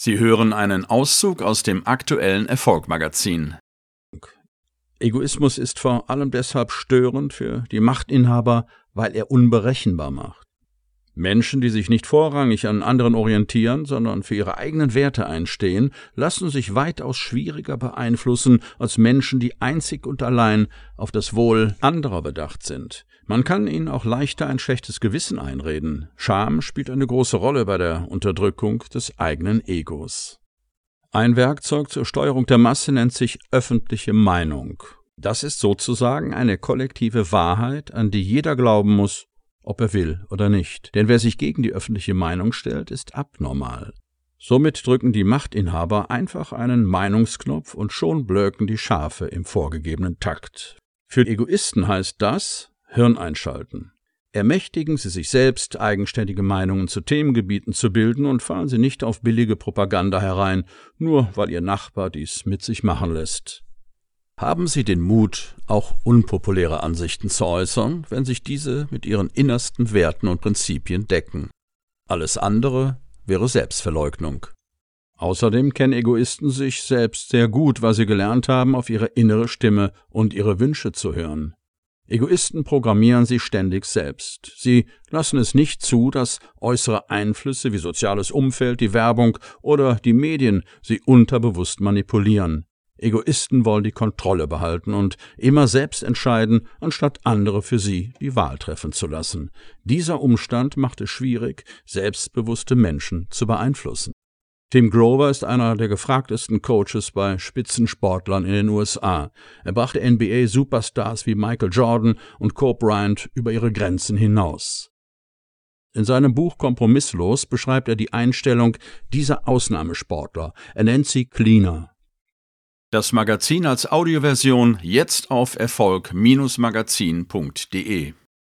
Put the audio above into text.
Sie hören einen Auszug aus dem aktuellen Erfolgmagazin. Egoismus ist vor allem deshalb störend für die Machtinhaber, weil er unberechenbar macht. Menschen, die sich nicht vorrangig an anderen orientieren, sondern für ihre eigenen Werte einstehen, lassen sich weitaus schwieriger beeinflussen als Menschen, die einzig und allein auf das Wohl anderer bedacht sind. Man kann ihnen auch leichter ein schlechtes Gewissen einreden. Scham spielt eine große Rolle bei der Unterdrückung des eigenen Egos. Ein Werkzeug zur Steuerung der Masse nennt sich öffentliche Meinung. Das ist sozusagen eine kollektive Wahrheit, an die jeder glauben muss, ob er will oder nicht. Denn wer sich gegen die öffentliche Meinung stellt, ist abnormal. Somit drücken die Machtinhaber einfach einen Meinungsknopf und schon blöken die Schafe im vorgegebenen Takt. Für Egoisten heißt das Hirn einschalten. Ermächtigen Sie sich selbst, eigenständige Meinungen zu Themengebieten zu bilden und fallen Sie nicht auf billige Propaganda herein, nur weil Ihr Nachbar dies mit sich machen lässt. Haben Sie den Mut, auch unpopuläre Ansichten zu äußern, wenn sich diese mit Ihren innersten Werten und Prinzipien decken. Alles andere wäre Selbstverleugnung. Außerdem kennen Egoisten sich selbst sehr gut, weil sie gelernt haben, auf ihre innere Stimme und ihre Wünsche zu hören. Egoisten programmieren sie ständig selbst. Sie lassen es nicht zu, dass äußere Einflüsse wie soziales Umfeld, die Werbung oder die Medien sie unterbewusst manipulieren. Egoisten wollen die Kontrolle behalten und immer selbst entscheiden, anstatt andere für sie die Wahl treffen zu lassen. Dieser Umstand macht es schwierig, selbstbewusste Menschen zu beeinflussen. Tim Grover ist einer der gefragtesten Coaches bei Spitzensportlern in den USA. Er brachte NBA-Superstars wie Michael Jordan und Kobe Bryant über ihre Grenzen hinaus. In seinem Buch Kompromisslos beschreibt er die Einstellung dieser Ausnahmesportler. Er nennt sie Cleaner. Das Magazin als Audioversion jetzt auf Erfolg-magazin.de